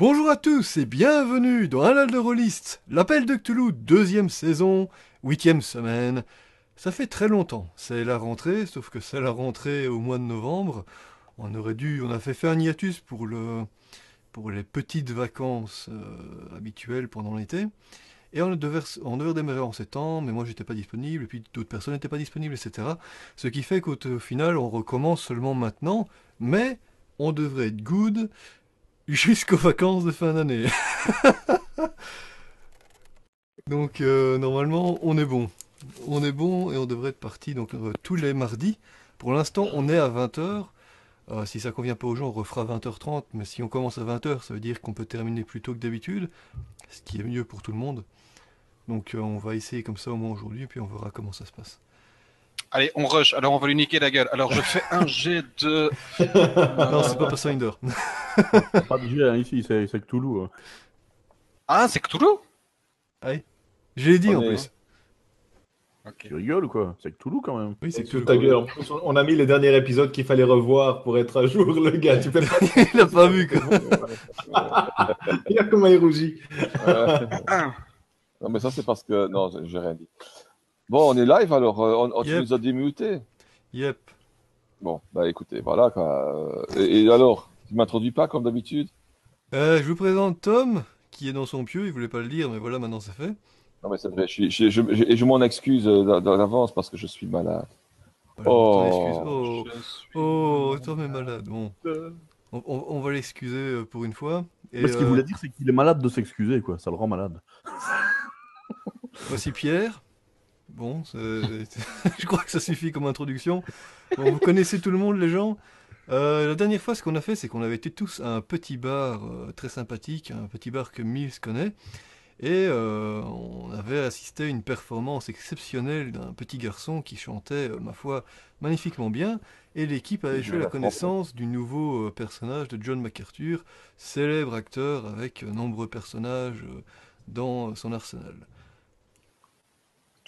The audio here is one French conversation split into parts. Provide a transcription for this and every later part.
Bonjour à tous et bienvenue dans Un de l'appel de Cthulhu, deuxième saison, huitième semaine. Ça fait très longtemps, c'est la rentrée, sauf que c'est la rentrée au mois de novembre. On aurait dû, on a fait faire un hiatus pour le, pour les petites vacances euh, habituelles pendant l'été. Et on devait, on démarrer en septembre, mais moi j'étais pas disponible, et puis d'autres personnes n'étaient pas disponibles, etc. Ce qui fait qu'au final, on recommence seulement maintenant, mais on devrait être good jusqu'aux vacances de fin d'année. donc euh, normalement, on est bon. On est bon et on devrait être parti donc euh, tous les mardis. Pour l'instant, on est à 20h. Euh, si ça convient pas aux gens, on refera 20h30, mais si on commence à 20h, ça veut dire qu'on peut terminer plus tôt que d'habitude, ce qui est mieux pour tout le monde. Donc on va essayer comme ça au moins aujourd'hui, et puis on verra comment ça se passe. Allez, on rush, alors on va lui niquer la gueule. Alors je fais un jet de... non, c'est pas Pathfinder. pas de jet hein, ici, c'est Cthulhu. Hein. Ah, c'est Cthulhu? Oui. Je l'ai dit en plus. Tu rigoles ou quoi? C'est Cthulhu quand même. Oui, c'est Cthulhu. Ta gueule. on a mis les derniers épisodes qu'il fallait revoir pour être à jour, le gars. Tu peux pas... il a pas vu quoi. il a comment il rougit. non, mais ça c'est parce que. Non, j'ai rien dit. Bon, on est live alors. Euh, on, tu nous as démuté. Yep. Bon, bah écoutez, voilà quoi. Et, alors, tu m'introduis pas comme d'habitude? Euh, Je vous présente Tom, qui est dans son pieu. Il voulait pas le dire, mais voilà, maintenant c'est fait. Non, mais c'est vrai. Je, je, je, et je m'en excuse euh, d'avance parce que je suis malade. oh. Oh. oh, Tom est malade. Bon. On, on, va l'excuser pour une fois. mais ce qu'il voulait dire, c'est qu'il est malade de s'excuser, quoi. Ça le rend malade. Voici Pierre. Bon, je crois que ça suffit comme introduction. vous connaissez tout le monde, les gens. Euh, la dernière fois, ce qu'on a fait, c'est qu'on avait été tous à un petit bar euh, très sympathique, un petit bar que Mills connaît. Et euh, on avait assisté à une performance exceptionnelle d'un petit garçon qui chantait, ma foi, magnifiquement bien. Et l'équipe avait fait la connaissance du nouveau personnage de John MacArthur, célèbre acteur avec nombreux personnages dans son arsenal.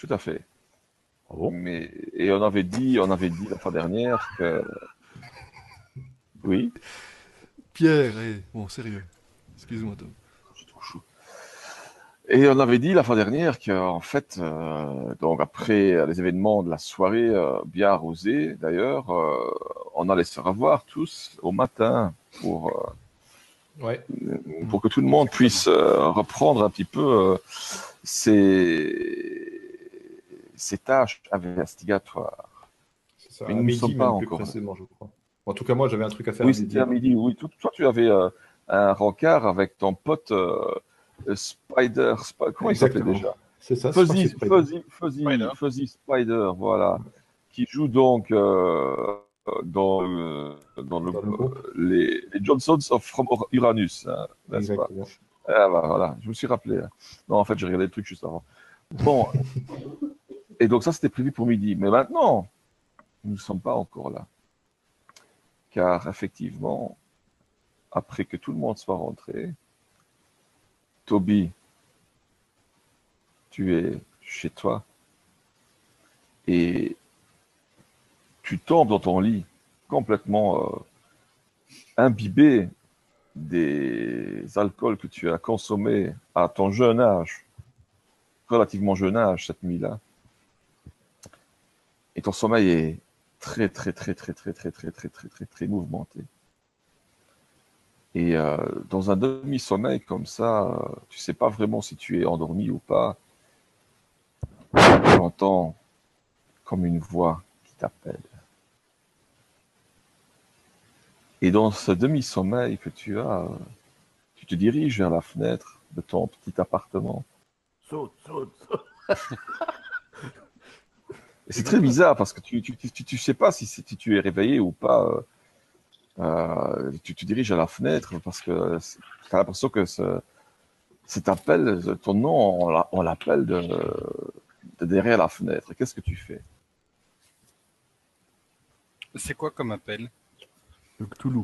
Tout à fait. Ah Mais, et on avait dit, on avait dit la fois dernière que. Oui. Pierre, eh, bon, sérieux. Excuse-moi, Tom. Je trop chou. Et on avait dit la fois dernière qu'en fait, euh, donc après les événements de la soirée, euh, bien arrosée d'ailleurs, euh, on allait se revoir tous au matin pour, ouais. pour que tout le monde puisse reprendre un petit peu ses ces tâches investigatoires. C'est ça, à midi, pas encore. Précisément, je crois. En tout cas, moi, j'avais un truc à faire. Oui, c'était à midi. Oui, toi, tu avais euh, un rencard avec ton pote euh, Spider. comment il s'appelait déjà? C'est ça. Fuzzy, Fuzzy, Fuzzy, Spider. Fuzzy Spider, voilà, qui joue donc euh, dans, dans, le, les, les, Johnsons of from Uranus, hein, Exactement. Ah, bah, voilà, je me suis rappelé. Hein. Non, en fait, j'ai regardé le truc juste avant. Bon, et donc ça, c'était prévu pour midi. Mais maintenant, nous ne sommes pas encore là. Car effectivement, après que tout le monde soit rentré, Toby, tu es chez toi et tu tombes dans ton lit complètement euh, imbibé des alcools que tu as consommés à ton jeune âge, relativement jeune âge cette nuit-là et ton sommeil est très très très très très très très très très très très mouvementé. Et euh, dans un demi-sommeil comme ça, tu sais pas vraiment si tu es endormi ou pas. Tu entends comme une voix qui t'appelle. Et dans ce demi-sommeil que tu as, tu te diriges vers la fenêtre de ton petit appartement. Saute, saute, saute. C'est très bizarre parce que tu tu, tu, tu, sais pas si, si, tu es réveillé ou pas. Euh, euh tu te diriges à la fenêtre parce que tu as l'impression que ce, cet appel, ton nom, on l'appelle de, de, derrière la fenêtre. Qu'est-ce que tu fais? C'est quoi comme appel? Le Cthulhu.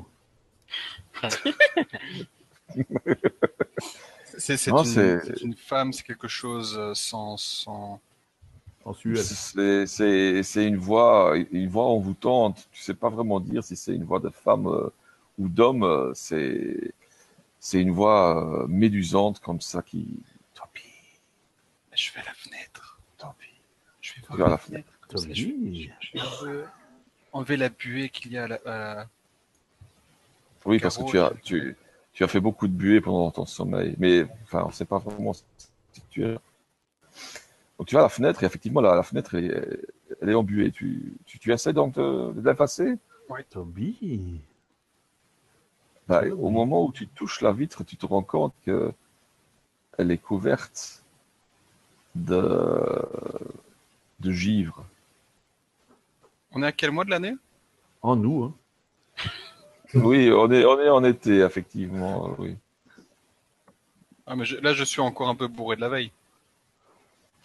c'est une, une, femme, c'est quelque chose sans, sans, c'est une voix, une voix envoûtante. Tu sais pas vraiment dire si c'est une voix de femme euh, ou d'homme. Euh, c'est c'est une voix euh, médusante comme ça qui. Tant pis. Je vais à la fenêtre. Tant pis. Je vais vas à la fenêtre. Comme ça, je, je- je vais enlever- la buée qu'il y a à la- à- Oui, parce que Carreau, tu as, et- tu, tu as fait beaucoup de buée pendant ton sommeil. Mais enfin, on ne sait pas vraiment si tu es. Donc tu vas à la fenêtre et effectivement, la, la fenêtre, elle est, elle est embuée. Tu, tu, tu essaies donc de, de l'effacer? Toby. Bah, Oui. au moment où tu touches la vitre, tu te rends compte que elle est couverte de, de givre. On est à quel mois de l'année? En nous, hein. Oui, on est, on est en été, effectivement. Oui. ah, mais je- Là, je suis encore un peu bourré de la veille.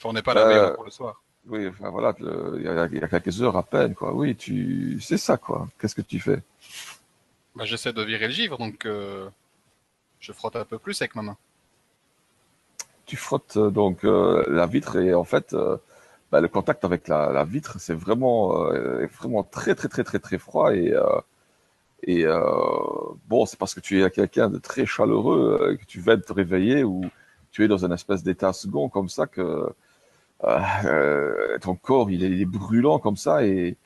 Enfin, on n'est pas à la Euh, pour le soir. Oui, enfin voilà, il y, a, il y a quelques heures à peine, quoi. Oui, tu, c'est ça, quoi. Qu'est-ce que tu fais? Bah, J'essaie de virer le givre, donc euh, je frotte un peu plus avec ma main. Tu frottes euh, donc euh, la vitre et en fait, euh, bah, le contact avec la, la vitre, c'est vraiment, euh, vraiment très, très, très, très, très froid et euh, et euh, bon, c'est parce que tu es quelqu'un de très chaleureux euh, que tu de te réveiller ou tu es dans une espèce d'état second comme ça que euh, euh, ton corps il est, il est brûlant comme ça et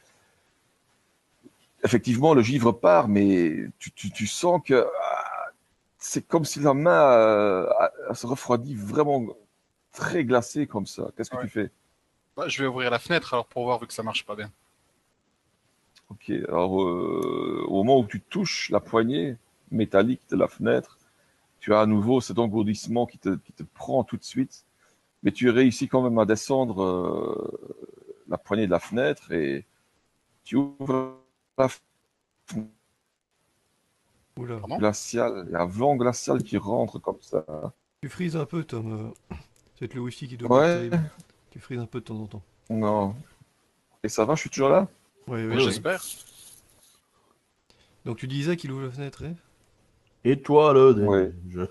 effectivement le givre part, mais tu, tu, tu sens que ah, c'est comme si la main euh, se refroidit vraiment très glacée comme ça. Qu'est-ce que Ouais. tu fais? Bah, je vais ouvrir la fenêtre alors pour voir vu que ça marche pas bien. Ok, alors euh, au moment où tu touches la poignée métallique de la fenêtre, tu as à nouveau cet engourdissement qui te, qui te prend tout de suite, mais tu réussis quand même à descendre euh, la poignée de la fenêtre et tu ouvres la fenêtre Oula. Glaciale, il y a un vent glacial qui rentre comme ça. Tu frises un peu, Tom. euh, C'est le whisky qui doit Ouais. Tu frises un peu de temps en temps. Non. Et ça va, je suis toujours là? Oui, oui, oui. J'espère. Donc tu disais qu'il ouvre la fenêtre, et Et toi, le.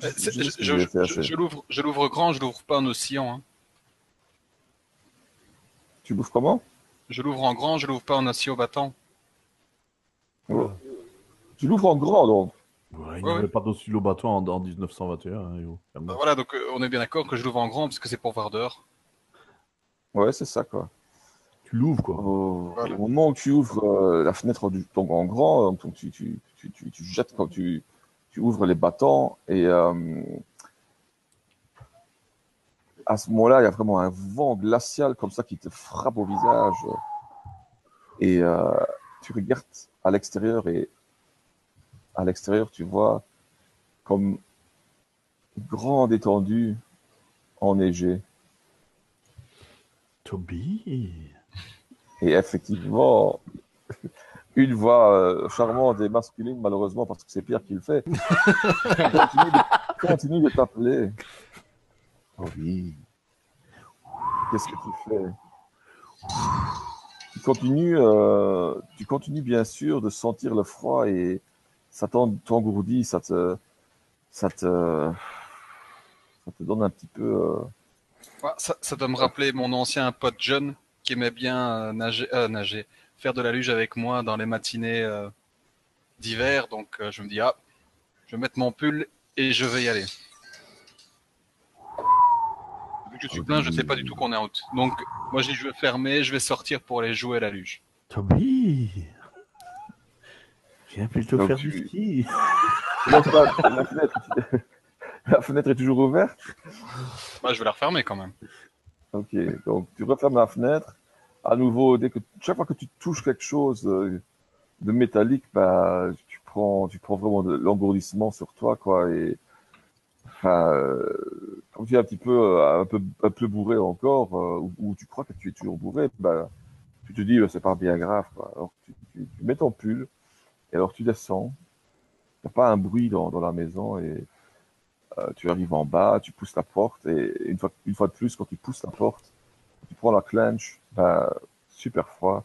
Je... L'ouvre, je l'ouvre grand, je l'ouvre pas en oscillant. hein. Tu bouffes comment? Je l'ouvre en grand, je l'ouvre pas en oscillant battant. Oula. Tu l'ouvres en grand, donc. Ouais, il n'y Ouais, avait ouais. pas d'oscillo battant en, en 1921. Hein, yo. Calme. Bah, voilà, donc euh, on est bien d'accord que je l'ouvre en grand parce que c'est pour voir dehors. Ouais, c'est ça, quoi. Tu l'ouvres, quoi. Au, Voilà. au moment où tu ouvres euh, la fenêtre du donc en grand, euh, donc tu, tu, tu, tu, tu jettes quand tu, tu ouvres les battants et euh, à ce moment-là, il y a vraiment un vent glacial comme ça qui te frappe au visage et euh, tu regardes à l'extérieur et à l'extérieur tu vois comme une grande étendue enneigée. Toby. Et effectivement, une voix euh, charmante et masculine, malheureusement, parce que c'est Pierre qui le fait, continue de, continue de t'appeler. Oh oui. Qu'est-ce que tu fais? Tu continues, euh, tu continues bien sûr de sentir le froid et ça t'en- t'engourdit, ça te, ça te, ça te donne un petit peu. euh, Ouais, ça, ça doit me rappeler mon ancien pote John qui aimait bien nager, euh, nager, faire de la luge avec moi dans les matinées euh, d'hiver. Donc euh, je me dis, ah, je vais mettre mon pull et je vais y aller. Vu que je suis plein, je sais pas du tout qu'on est en août. Donc moi je vais fermer, je vais sortir pour aller jouer à la luge. Toby. Viens plutôt Donc faire tu- du ski. Fenêtre, la fenêtre est toujours ouverte. Bah, je vais la refermer quand même. Ok, donc tu refermes la fenêtre. À nouveau, dès que chaque fois que tu touches quelque chose euh, de métallique, bah, tu prends, tu prends vraiment de l'engourdissement sur toi, quoi. Et euh, quand tu es un petit peu, euh, un peu, bourré encore, ou, tu crois que tu es toujours bourré, bah, tu te dis, bah, c'est pas bien grave. Alors tu, mets ton pull, et alors tu descends. A pas un bruit dans, la maison et tu arrives en bas, tu pousses la porte et une fois, une fois de plus, quand tu pousses la porte, tu prends la clenche, super froid.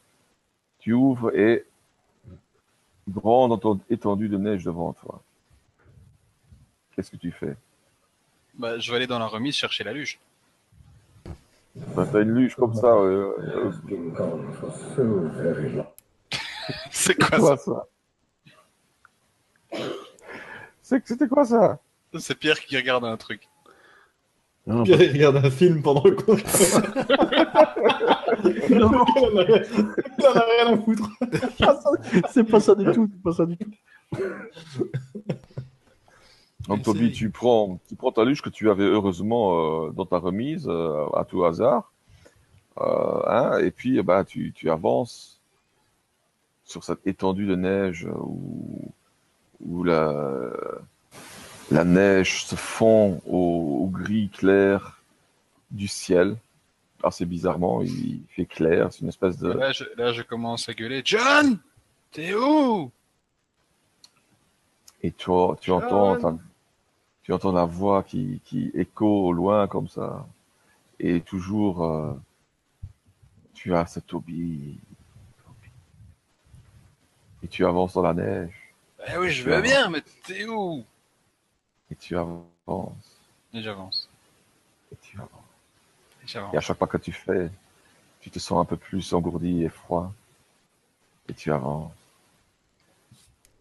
Tu ouvres et grande étendue de neige devant toi. Qu'est-ce que tu fais? Bah, je vais aller dans la remise chercher la luge. ben, T'as une luge comme ça. euh, euh, C'est quoi ça? Ça? C'était quoi ça? C'est Pierre qui regarde un truc. Non, Pierre, il regarde un film pendant le cours. non, il en a rien à foutre. c'est pas ça du tout, c'est pas ça du tout. Donc Toby, tu prends, tu prends ta luge que tu avais heureusement euh, dans ta remise euh, à tout hasard, euh, hein, et puis bah tu, tu avances sur cette étendue de neige où, où la, la neige se fond au, gris clair du ciel. Assez bizarrement, il fait clair, c'est une espèce de... Là je, là, je commence à gueuler. John T'es où? Et tu, tu entends, tu entends la voix qui, qui écho au loin comme ça. Et toujours, euh, tu as ce Toby. Et tu avances dans la neige. Eh oui, je veux bien, mais t'es où? Et tu avances. Et j'avance. Et tu avances. Et, à chaque pas que tu fais, tu te sens un peu plus engourdi et froid. Et tu avances.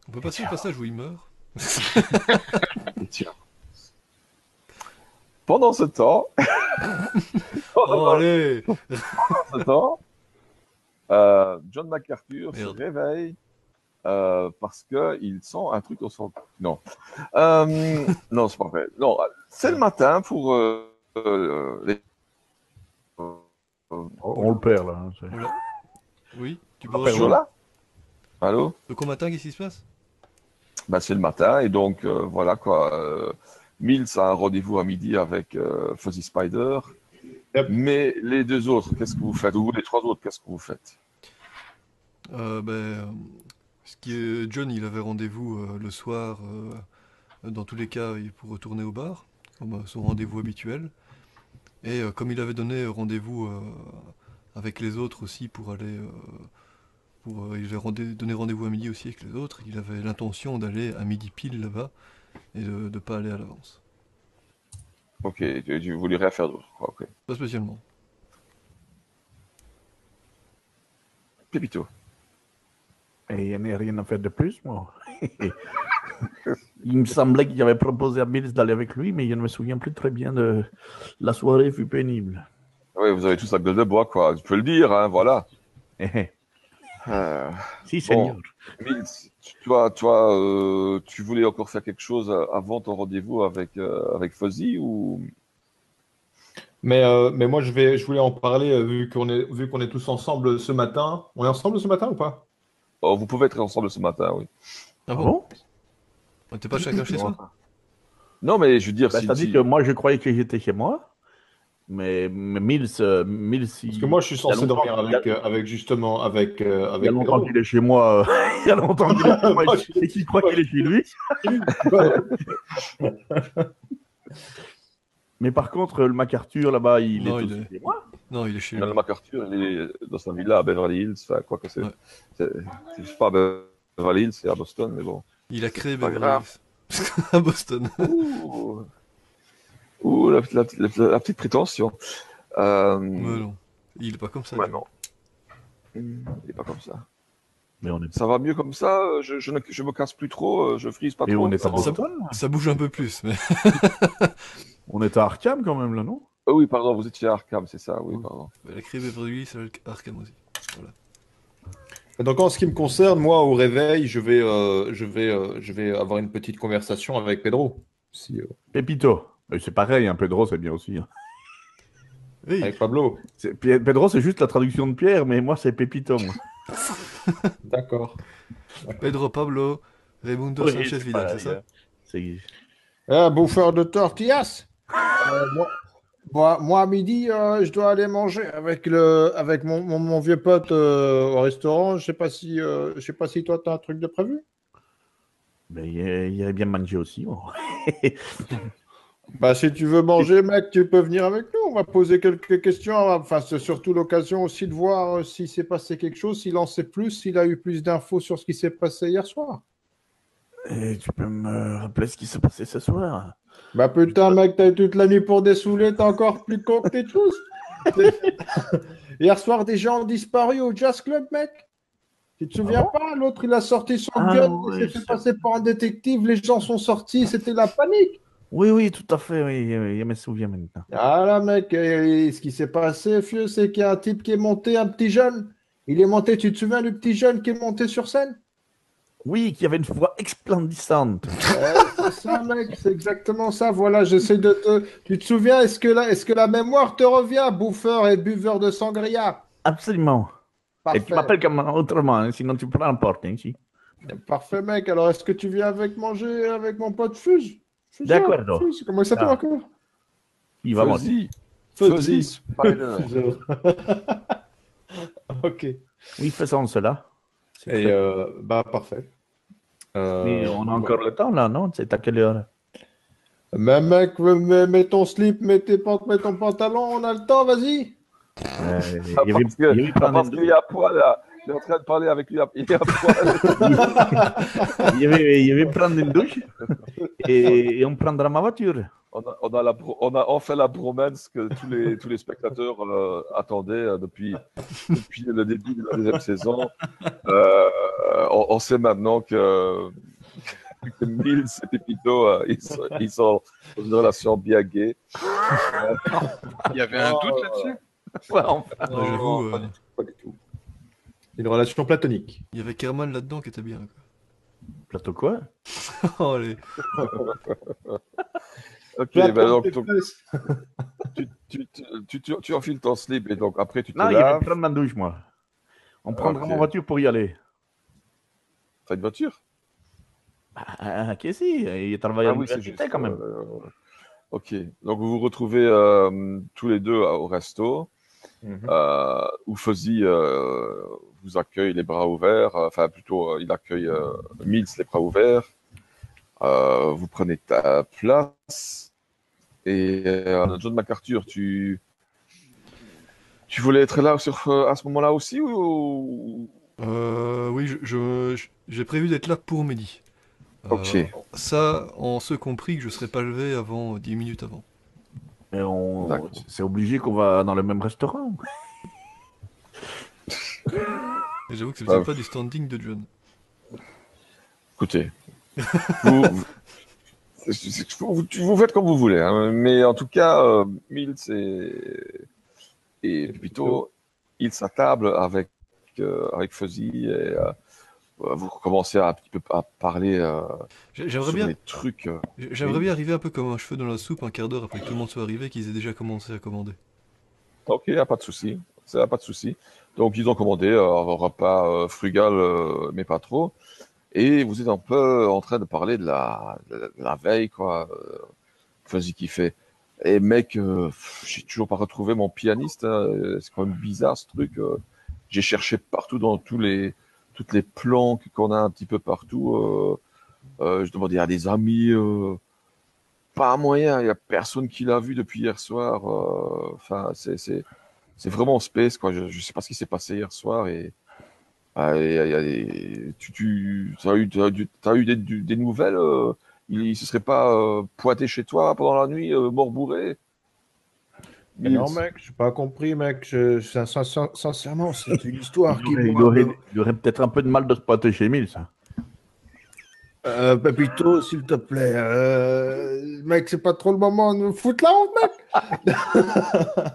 On peut passer le passage où il meurt et tu avances. Pendant ce temps, oh, allez pendant ce temps, euh, John MacArthur se réveille euh, parce qu'il sent un truc au son. Non, euh, non, c'est pas vrai. Non, c'est le matin pour euh, euh, les. On le perd là. Hein, oui, tu peux toujours là Allô Le quoi matin, qu'est-ce qui se passe? Bah, C'est le matin et donc voilà quoi. Mills a un rendez-vous à midi avec euh, Fuzzy Spider. Mais les deux autres, qu'est-ce que vous faites? Ou les trois autres, qu'est-ce que vous faites? Euh, ben, ce qui est John, il avait rendez-vous euh, le soir. dans tous les cas, pour retourner au bar, comme son rendez-vous habituel. Et comme il avait donné rendez-vous avec les autres aussi pour aller. pour, il avait donné rendez-vous à midi aussi avec les autres, il avait l'intention d'aller à midi pile là-bas et de ne pas aller à l'avance. Ok, tu, voulais rien faire d'autre, ok. Pas spécialement. Pépito. Et il n'y a rien à faire de plus, moi. il me semblait qu'il avait proposé à Mills d'aller avec lui, mais je ne me souviens plus très bien de la soirée fut pénible. Oui, vous avez tous la gueule de bois, quoi. Tu peux le dire, hein, voilà. Euh, si, Seigneur. toi, toi euh, tu voulais encore faire quelque chose avant ton rendez-vous avec, euh, avec Fuzzy ou? Mais, mais moi, je, vais, je voulais en parler vu qu'on est, vu qu'on est tous ensemble ce matin. On est ensemble ce matin ou pas? Oh, Vous pouvez être ensemble ce matin, oui. Ah bon On n'était pas chacun chez soi? Non, mais je veux dire. Bah, C'est-à-dire que moi, je croyais que j'étais chez moi. Mais, mais Mills, euh, Mills Parce que moi, je suis censé dormir avec, euh, avec justement avec. Euh, avec il y a longtemps qu'il est chez moi. il y a longtemps qu'il est chez moi et qu'il croit qu'il est chez lui. mais par contre, le MacArthur là-bas, il est, il est... chez moi. Non, il est chez lui. le MacArthur, il est dans sa villa à Beverly Hills. Enfin, quoi que c'est. Ouais. C'est pas à Beverly Hills, c'est à Boston, mais bon. Il a créé Beverly Hills. à Boston. Ouh. Ouh, la, petite prétention. Euh... non. Il est pas comme ça. Ouais, non. Il est pas comme ça. Mais on est... Ça va mieux comme ça, je, je, ne, je me casse plus trop, euh, je frise pas Et trop. on est à ça, ça, bouge un peu plus, mais... on est à Arkham quand même, là, non? Oh, Oui, pardon, vous étiez à Arkham, c'est ça, oui, pardon. La crime est c'est Arkham aussi. Voilà. Donc en ce qui me concerne, moi au réveil, je vais, euh, je vais, euh, je vais avoir une petite conversation avec Pedro. Si, euh... Pépito. C'est pareil, un hein, Pedro, c'est bien aussi. Hein. Oui. Avec Pablo. Pedro, c'est juste la traduction de Pierre, mais moi, c'est Pépito. D'accord. Pedro Pablo Raimundo Sanchez Vidal, c'est ça C'est. Ah, bouffeur de tortillas euh, moi, moi, à midi, euh, je dois aller manger avec, le, avec mon, mon, vieux pote euh, au restaurant. Je sais pas si, je sais pas si toi, tu as un truc de prévu. Mais il a bien mangé aussi. Bah, si tu veux manger, mec, tu peux venir avec nous. On va poser quelques questions. Enfin, c'est surtout l'occasion aussi de voir euh, s'il s'est passé quelque chose, s'il en sait plus, s'il a eu plus d'infos sur ce qui s'est passé hier soir. Et tu peux me rappeler ce qui s'est passé ce soir? Bah putain, mec, t'as eu toute la nuit pour dessouler, t'es encore plus con que t'es tous. hier soir, des gens ont disparu au Jazz Club, mec Tu te souviens Ah pas? L'autre, il a sorti son Ah, gun, ouais, il s'est fait passer pour un détective, les gens sont sortis, c'était la panique. Oui, oui, tout à fait, oui, je me souviens maintenant. Ah là, mec, ce qui s'est passé, fieu, c'est qu'il y a un type qui est monté, un petit jeune. Il est monté, tu te souviens du petit jeune qui est monté sur scène? Oui, qui avait une voix explendissante. Ouais, C'est ça, mec, c'est exactement ça. Voilà, j'essaie de te. Tu te souviens, est-ce que, la... est que la mémoire te revient, bouffeur et buveur de sangria? Absolument. Et tu m'appelles comme autrement, hein, sinon tu prends la porte. Hein, ici. Parfait, mec. Alors, est-ce que tu viens avec manger avec mon pote Fuse, D'accord. Comment il s'appelle Ah. encore? Il va moi. Fuzzy. Ok. Et Oui, faisons cela. euh, bah, parfait. Euh, Mais on a encore le temps là, non? C'est à quelle heure? Mais mec, mets, mets ton slip, mets, tes pant- mets ton pantalon, on a le temps, vas-y. euh, Ah, il y avait- il y avait ah, parce une qu'il est à poil là? Il est en train de parler avec lui. à- Il est à poil. Il y avait, il y avait prendre une douche et, et on prendra ma voiture. On a, on, a la bro- on a enfin la bromance que tous les, tous les spectateurs euh, attendaient euh, depuis, depuis le début de la deuxième saison. Euh, on, on sait maintenant que, que Mills et Pepito, euh, ils, sont, ils sont dans une relation bien gay. Il y avait un doute là-dessus? Ouais, enfin. J'avoue, Non, pas du tout, pas du tout. Une relation platonique. il y avait Kerman là-dedans qui était bien. Plateau quoi. Oh. Ok, donc, fesses. tu, tu, tu, tu, tu enfiles ton slip et donc après tu te Non, il y avait laves. prendre ma douche, moi. On prendra ma voiture pour y aller. T'as une voiture? Ah, qu'est-ce que c'est Il travaille à Ah oui, l'université juste. quand même. euh, ok, donc vous vous retrouvez euh, tous les deux au resto. Mhm. euh, où Fuzzy euh, vous accueille les bras ouverts, euh, enfin plutôt euh, il accueille euh, Mills les bras ouverts. Euh, vous prenez ta place et euh, John MacArthur, tu tu voulais être là sur euh, à ce moment-là aussi ou Euh, oui, je, je- j'ai prévu d'être là pour. Euh, Ok. Ça, en ce compris que je serais pas levé avant euh, 10 minutes avant. Et on... D'accord. C'est obligé qu'on va dans le même restaurant. Et j'avoue que ça Ah, faisait pas du standing de John. Écoutez, vous, vous, faites comme vous voulez, hein, mais en tout cas, euh, Mills et, et Pito, ils s'attablent avec, euh, avec Fuzzy et euh, vous recommencez à un petit peu à parler euh, sur bien, les trucs. euh, j'aimerais bien arriver un peu comme un cheveu dans la soupe un quart d'heure après que tout le monde soit arrivé, qu'ils aient déjà commencé à commander. Ok, pas de souci, ça a pas de souci. Donc ils ont commandé euh, un repas euh, frugal, euh, mais pas trop. Et vous êtes un peu en train de parler de la, la veille, quoi. Fuzzy qui fait. Et mec, euh, j'ai toujours pas retrouvé mon pianiste. hein. C'est quand même bizarre ce truc. J'ai cherché partout dans tous les toutes les planques qu'on a un petit peu partout. Euh, euh, je demandais à des amis. pas moyen. Il y a personne qui l'a vu depuis hier soir. Enfin, c'est c'est vraiment space quoi. Je, je sais pas ce qui s'est passé hier soir et, ah, et- et- et- tu tu as eu des, nouvelles. euh, il, il se serait pas euh, pointé chez toi pendant la nuit, euh, mort bourré? Mais non, mec, j'ai pas compris, mec. Je, je- sin- sin- sincèrement, c'est une histoire Il qui. aurait, il il aurait peut-être un peu de mal de se pointer chez Mills. hein. Euh, Pepito, s'il te plaît. Euh, mec, c'est pas trop le moment de me foutre la honte, mec.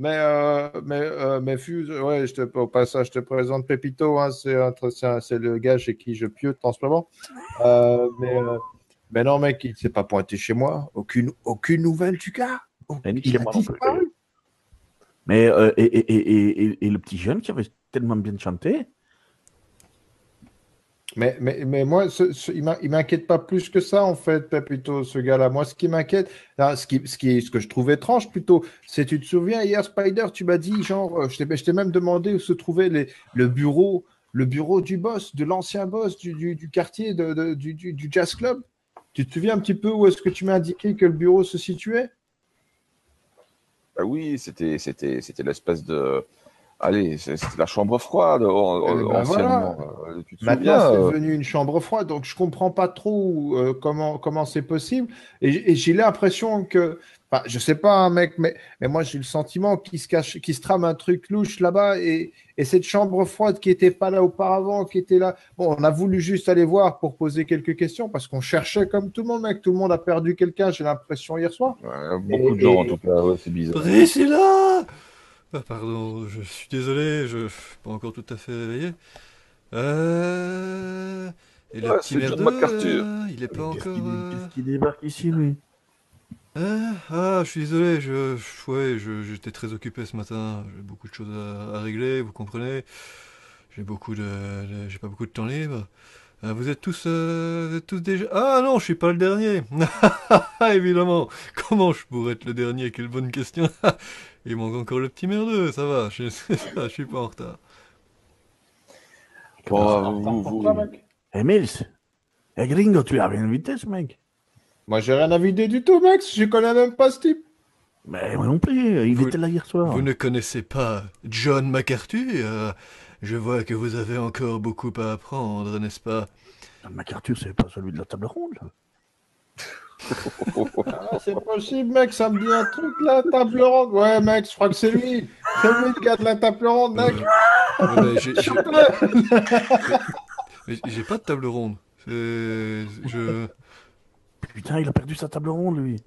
mais, euh, mais, euh, mais Fuse, ouais, je te, au passage, je te présente Pepito. Hein, c'est, le gars chez qui je piote en ce moment. Euh, mais, euh, mais non, mec, il s'est pas pointé chez moi. Aucune, aucune nouvelle du gars. Il moi disparu. Mais euh, et, et, et, et le petit jeune qui avait tellement bien chanté. Mais, mais, mais moi, ce, ce- il m'in- il m'inquiète pas plus que ça, en fait, Pepito, ce gars-là. Moi, ce qui m'inquiète, ce, qui, ce, qui, ce que je trouve étrange plutôt, c'est, tu te souviens, hier, Spider, tu m'as dit, genre, euh, je t'ai même demandé où se trouvait les, le bureau le bureau du boss, de l'ancien boss du, du, quartier de, du, du, Jazz Club. Tu te souviens un petit peu où est-ce que tu m'as indiqué que le bureau se situait? Bah oui, c'était l'espèce de Allez, c'est c'est la chambre froide, Eh ben anciennement. euh, tu te Maintenant, c'est euh, devenu une chambre froide, donc je comprends pas trop euh, comment comment c'est possible. Et, j'ai l'impression que, enfin, je sais pas, un mec, mais mais moi j'ai le sentiment qu'il se cache, qu'il se trame un truc louche là-bas. Et, et cette chambre froide qui était pas là auparavant, qui était là. Bon, on a voulu juste aller voir pour poser quelques questions parce qu'on cherchait comme tout le monde, mec. Tout le monde a perdu quelqu'un. J'ai l'impression hier soir. ouais, beaucoup de gens, en tout cas, ouais, c'est bizarre. Priscilla ah, Pardon, je suis désolé, je suis pas encore tout à fait réveillé. Euh... Et le Ouais, petit c'est John merdeux, euh, il est pas Qu'est-ce encore... qu'il euh, qu'est-ce qu'il débarque ici, lui? Euh, Ah, je suis désolé, je, je- ouais, je- j'étais très occupé ce matin, j'ai beaucoup de choses à, à régler, vous comprenez. J'ai beaucoup de, de- j'ai pas beaucoup de temps libre. Euh, vous êtes tous, euh, vous êtes tous déjà... Ah non, je suis pas le dernier. Évidemment. Comment je pourrais être le dernier? Quelle bonne question. Il manque encore le petit merdeux, ça va, je, je suis pas en retard. Bon, Ah, vous, vous- Pourquoi, mec Eh, Mills Eh, Gringo, tu as rien invité, ce mec Moi, j'ai rien à vider du tout, mec. Je connais même pas ce type. Mais moi non plus, il Vous- était là hier soir. Vous ne connaissez pas John McArthur euh, Je vois que vous avez encore beaucoup à apprendre, n'est-ce pas? John MacArthur, c'est pas celui de la table ronde Ah, c'est possible, mec, ça me dit un truc là, table ronde. Ouais, mec, je crois que c'est lui. C'est lui le gars de la table ronde, mec. Euh, ouais, mais j'ai- pas de table ronde. C'est- Je... Putain, il a perdu sa table ronde, lui.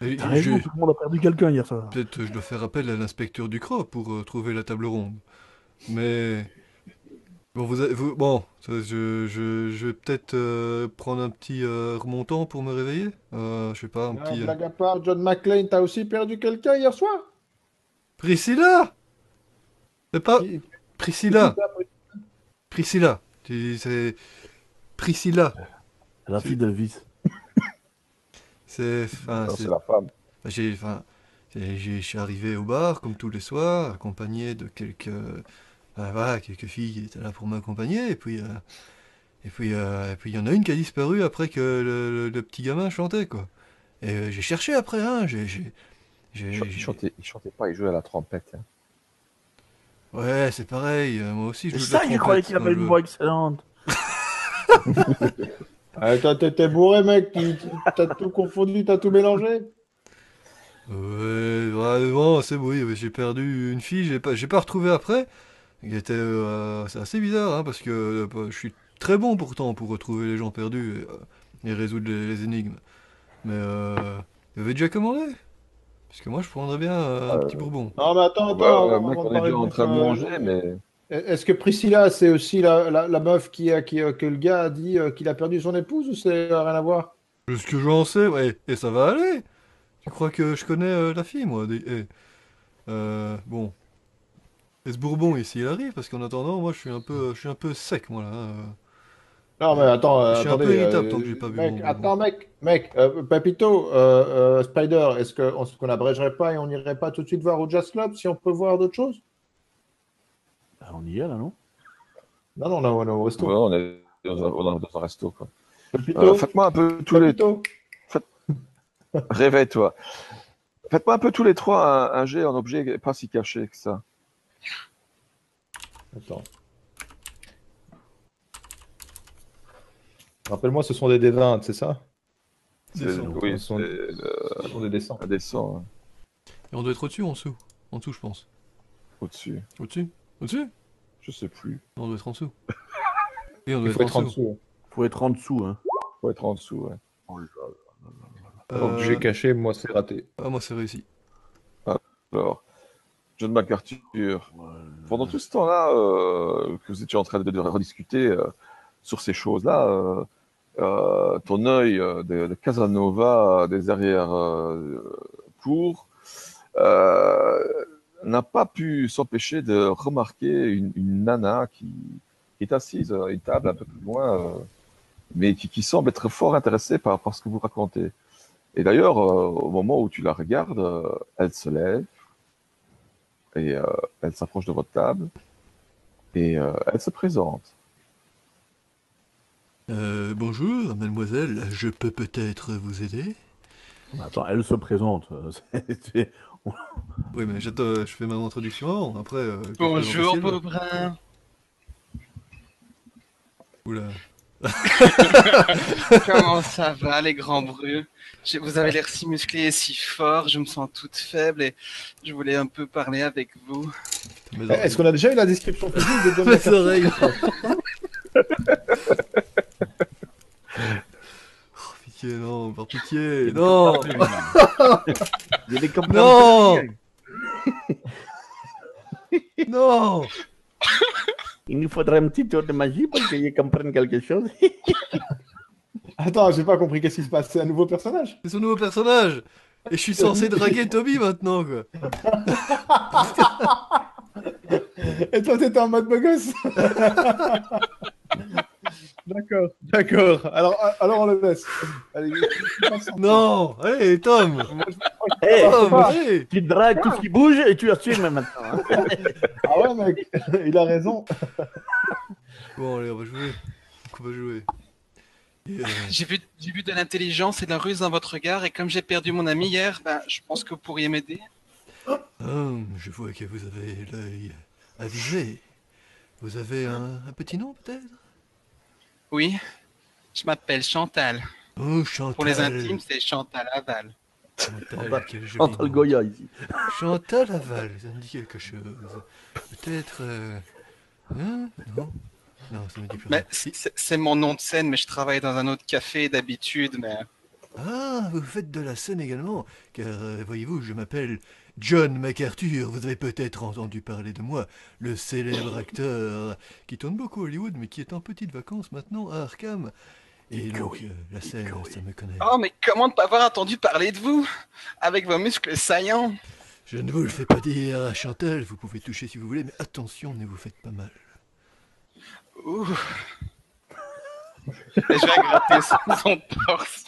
et T'as raison, je- tout le monde a perdu quelqu'un hier soir. Peut-être euh, je dois faire appel à l'inspecteur du CRO pour euh, trouver la table ronde. Mais... Bon, vous, avez- vous- bon je, je, je vais peut-être euh, prendre un petit euh, remontant pour me réveiller. Euh, je sais pas, un Ah, petit... euh, blague à part, John McClane, t'as aussi perdu quelqu'un hier soir? Priscilla C'est pas... Qui- Priscilla Priscilla. Tu- C'est... Priscilla. La fille d'Elvis. C'est... Enfin, c'est... c'est la femme. J'ai, enfin, j'ai- j'ai- je suis arrivé au bar comme tous les soirs, accompagné de quelques, voilà, quelques filles qui étaient là pour m'accompagner, et puis, euh, et puis, euh, et puis il y en a une qui a disparu après que le, le- le petit gamin chantait, quoi. Et euh, j'ai cherché après, hein, j'ai, j'ai, j'ai- Il chantait, il chantait pas, il jouait à la trompette. hein. ouais, c'est pareil, moi aussi je joue de la ça, je croyais trompette qu'il avait une voix excellente. Ah, t'étais bourré, mec. T'as tout confondu, t'as tout mélangé. Ouais, ouais, bon, c'est oui, j'ai perdu une fille, j'ai pas, j'ai pas retrouvé après. Qui était, euh, c'est assez bizarre, hein, parce que euh, je suis très bon pourtant pour retrouver les gens perdus et, euh, et résoudre les, les énigmes. Mais euh, vous avez déjà commandé? Parce que moi, je prendrais bien euh, un petit bourbon. Non, mais attends, attends. Bah, euh, mec, on est déjà en train de euh, manger, mais Est-ce que Priscilla, c'est aussi la, la, la meuf qui a, qui, que le gars a dit euh, qu'il a perdu son épouse ou c'est euh, rien à voir? Ce que j'en sais, ouais, et ça va aller. Tu crois que je connais euh, la fille, moi des- eh. Euh, Bon. Et ce bourbon ici, il arrive, parce qu'en attendant, moi, je suis un peu, je suis un peu sec, moi, là. hein. Non, mais attends, euh, Je suis un peu irritable euh, tant que j'ai pas vu Mec, mon- attends, mec, mec, euh, Papito, euh, euh, Spider, est-ce est-ce qu'on n'abrégerait pas et on n'irait pas tout de suite voir au Jazz Club si on peut voir d'autres choses? Ah, on y est là, non? Non, non, non, on est au resto. ouais, on est dans un, dans resto. Quoi. Papito, Euh, Faites-moi un peu tous les Papito? Réveille-toi. Faites-moi un peu tous les trois un, un jet en objet pas si caché que ça. Attends. Rappelle-moi, ce sont des D20, c'est ça? Oui, Ce sont- euh, Ce sont des dessins. hein, Et on doit être au-dessus ou en dessous? En dessous, je pense. au-dessus. Au-dessus? Au-dessus? Je sais plus. Non, on doit être en dessous. Et on Il doit faut être être en dessous. Faut être en dessous, hein. Faut être en dessous. Ouais. Euh, Objet caché, moi, c'est raté. Ah, moi, c'est réussi. Alors, John McArthur. Pendant tout ce temps-là, euh, que vous étiez en train de, de rediscuter euh, sur ces choses-là, euh, euh, ton œil euh, de, de Casanova des arrières euh, cours euh, n'a pas pu s'empêcher de remarquer une, une nana qui, qui est assise à une table un peu plus loin, euh, mais qui, qui semble être fort intéressée par, par ce que vous racontez. Et d'ailleurs, euh, au moment où tu la regardes, elle se lève et euh, elle s'approche de votre table et euh, elle se présente. Euh, bonjour, mademoiselle, je peux peut-être vous aider? Attends, elle se présente. Oui, mais j'attends, je fais ma introduction avant. Après. euh, Bonjour, Beaubrun. Oula. Comment ça va, les grands brus Je- Vous avez l'air si musclé et si fort, je me sens toute faible et je voulais un peu parler avec vous. Eh, Est-ce qu'on a déjà eu la description physique de Mes oreilles. Oh, pitié, non, par pitié, non, Il y a des Non non. Il nous faudrait un petit tour de magie pour qu'ils comprennent quelque chose. Attends, j'ai pas compris qu'est-ce qui se passe? C'est un nouveau personnage? C'est son nouveau personnage. Et je suis censé draguer Toby maintenant, quoi. Et toi, t'étais en mode beau gosse? D'accord, d'accord. Alors, alors on le laisse. Allez, Non, allez, Tom. Hey, Tom, tu dragues tout ce qui bouge et tu assumes maintenant. hein. Ah ouais, mec, il a raison. Bon, allez, on va jouer. On va jouer. Euh, J'ai vu, j'ai vu de l'intelligence et de la ruse dans votre regard et comme j'ai perdu mon ami hier, ben, je pense que vous pourriez m'aider. ah, je vois que vous avez l'œil avisé. Vous avez un, un petit nom, peut-être? Oui, je m'appelle Chantal. Oh, Chantal. Pour les intimes, c'est Chantal Aval. Chantal. Goya ici. Chantal Aval, ça me dit quelque chose. Peut-être. euh, Hein Non? Non, ça me dit plus Mais rien. C'est mon nom de scène, mais je travaille dans un autre café d'habitude, mais Ah, vous faites de la scène également, car euh, voyez-vous, je m'appelle John MacArthur. Vous avez peut-être entendu parler de moi, le célèbre acteur qui tourne beaucoup à Hollywood, mais qui est en petites vacances maintenant à Arkham. Et donc, euh, la scène, ça me connaît. Oh, mais comment ne pas avoir entendu parler de vous Avec vos muscles saillants? Je ne vous le fais pas dire Chantal, vous pouvez toucher si vous voulez, mais attention, ne vous faites pas mal. Ouh. Je vais gratter son, son torse.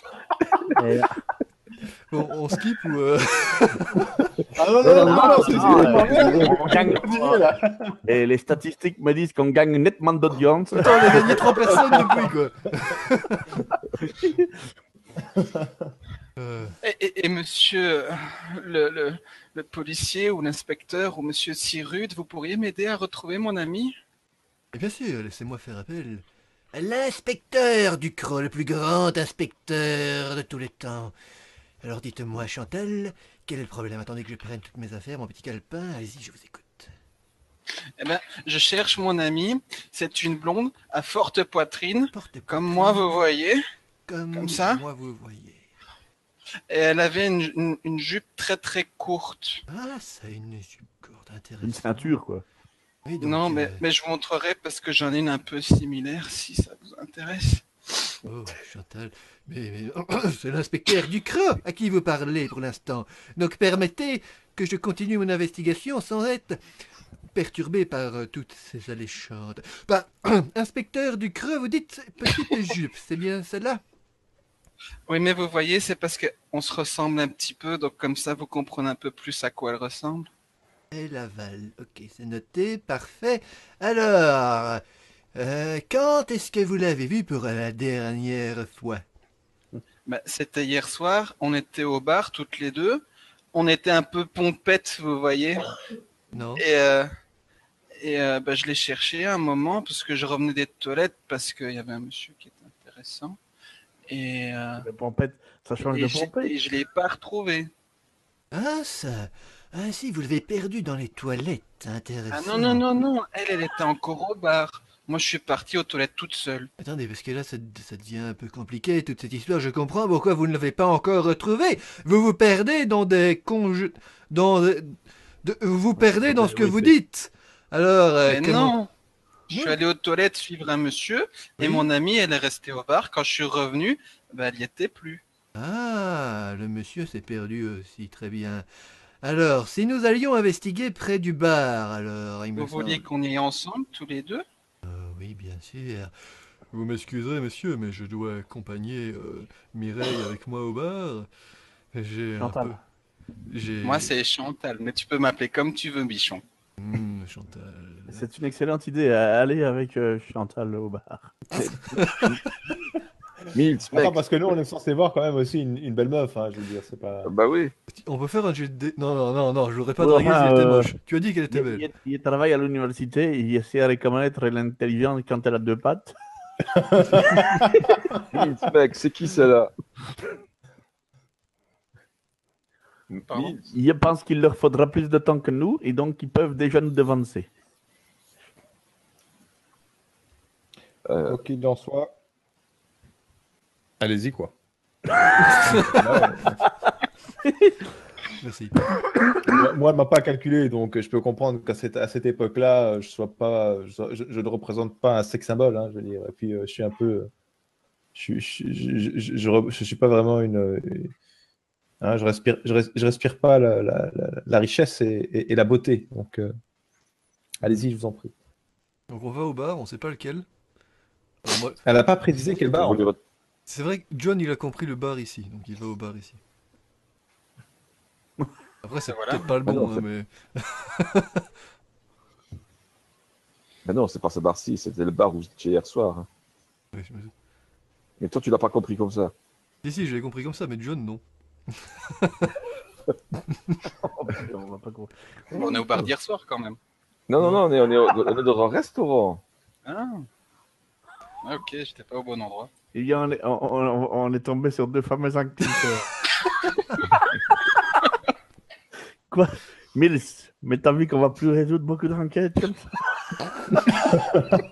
Bon, on skip ou... euh, Ah non, non, non, non, non, euh, on. Et les statistiques me disent qu'on gagne nettement d'audience. Attends, on a gagné trois personnes depuis, quoi. Euh, Et, et- et monsieur euh, le, le, le policier ou l'inspecteur ou monsieur Sirude, vous pourriez m'aider à retrouver mon ami? Et bien sûr, laissez-moi faire appel l'inspecteur du Croc, le plus grand inspecteur de tous les temps. Alors dites-moi, Chantal, quel est le problème? Attendez que je prenne toutes mes affaires, mon petit calepin. Allez-y, je vous écoute. Eh ben, je cherche mon ami. C'est une blonde à forte poitrine, comme moi vous voyez. comme, comme ça moi vous voyez. Et elle avait une, une- une jupe très très courte. Ah, ça a une jupe courte, intéressante. Une ceinture, quoi. Oui, donc, non, mais, euh, mais je vous montrerai parce que j'en ai une un peu similaire si ça vous intéresse. Oh, Chantal, mais, mais- c'est l'inspecteur Ducros à qui vous parlez pour l'instant. Donc permettez que je continue mon investigation sans être perturbé par euh, toutes ces alléchantes. Bah, inspecteur Ducros, vous dites petite jupe, c'est bien celle-là Oui, mais vous voyez, c'est parce que on se ressemble un petit peu, donc comme ça vous comprenez un peu plus à quoi elle ressemble. Et Laval, ok, c'est noté, parfait. Alors, euh, quand est-ce que vous l'avez vu pour la dernière fois? Bah, C'était hier soir, on était au bar toutes les deux. On était un peu pompettes, vous voyez. Non Et, euh, et euh, bah, je l'ai cherché un moment parce que je revenais des toilettes parce qu'il y avait un monsieur qui était intéressant. Et, euh, Le pompette, ça change et de je, pompette. et je l'ai pas retrouvé. Ah, ça Ah si, vous l'avez perdu dans les toilettes, intéressant. Ah non, non, non, non, elle, elle était encore au bar. Moi, je suis parti aux toilettes toute seule. Attendez, parce que là, ça, ça devient un peu compliqué, toute cette histoire. Je comprends pourquoi vous ne l'avez pas encore retrouvé. Vous vous perdez dans des conj... dans de- Vous vous perdez dans ce que vous dites. Alors, euh, Mais comment- non Je suis allé aux toilettes suivre un monsieur et Oui. mon amie, elle est restée au bar. Quand je suis revenu, bah, elle y était plus. Ah, le monsieur s'est perdu aussi, très bien. Alors, si nous allions investiguer près du bar, alors, il me Vous vouliez semble- qu'on y aille ensemble, tous les deux? Euh, oui, bien sûr. Vous m'excuserez, monsieur, mais je dois accompagner euh, Mireille avec moi au bar. J'ai un Chantal. peu... Moi, c'est Chantal, mais tu peux m'appeler comme tu veux, bichon. Hmm, Chantal. C'est une excellente idée. Aller avec euh, Chantal au bar. Mills, mec. Attends, parce que nous, on est censé voir quand même aussi une, une belle meuf, hein, je veux dire, c'est pas... Bah oui. On peut faire un jet de dé- Non, non, non, non, je l'aurais pas Ouais, dragué si elle était euh, moche. Tu as dit qu'elle était Il, belle. il- il travaille à l'université, il essaie de reconnaître l'intelligence quand elle a deux pattes. Mills, mec, c'est qui celle-là? Pardon? Il pense qu'il leur faudra plus de temps que nous et donc ils peuvent déjà nous devancer. Euh, Quoi qu'il en soit... Allez-y, quoi. Merci. moi, elle m'a pas calculé, donc je peux comprendre qu'à cette, à cette époque-là, euh, je sois pas, je, je- je ne représente pas un sex symbole, hein, je veux dire. Et puis, euh, je suis un peu, je, je, je, je, je- je re- je suis pas vraiment une, euh, hein, je respire, je, res- je respire pas la, la, la, la richesse et, et, et la beauté. Donc, euh, allez-y, je vous en prie. Donc on va au bar, on sait pas lequel. Alors moi, Elle n'a pas précisé quel bar. vous voulez votre- c'est vrai que John il a compris le bar ici, donc il va au bar ici. Après c'est Voilà. peut-être pas le Ah bon, non, hein, mais Mais non, c'est pas ce bar-ci, c'était le bar où j'étais hier soir. hein. Ouais, je me suis- Mais toi, tu l'as pas compris comme ça. Si si, j'avais compris comme ça, mais John non. On va pas courir. On est au bar d'hier soir quand même. Non, non, non, on est, on est, au- on est dans un restaurant. Ah. Ah, ok, j'étais pas au bon endroit. On, on- on est tombé sur deux fameux enquêteurs. Quoi? Mills, mais t'as vu qu'on va plus résoudre beaucoup d'enquêtes comme ça?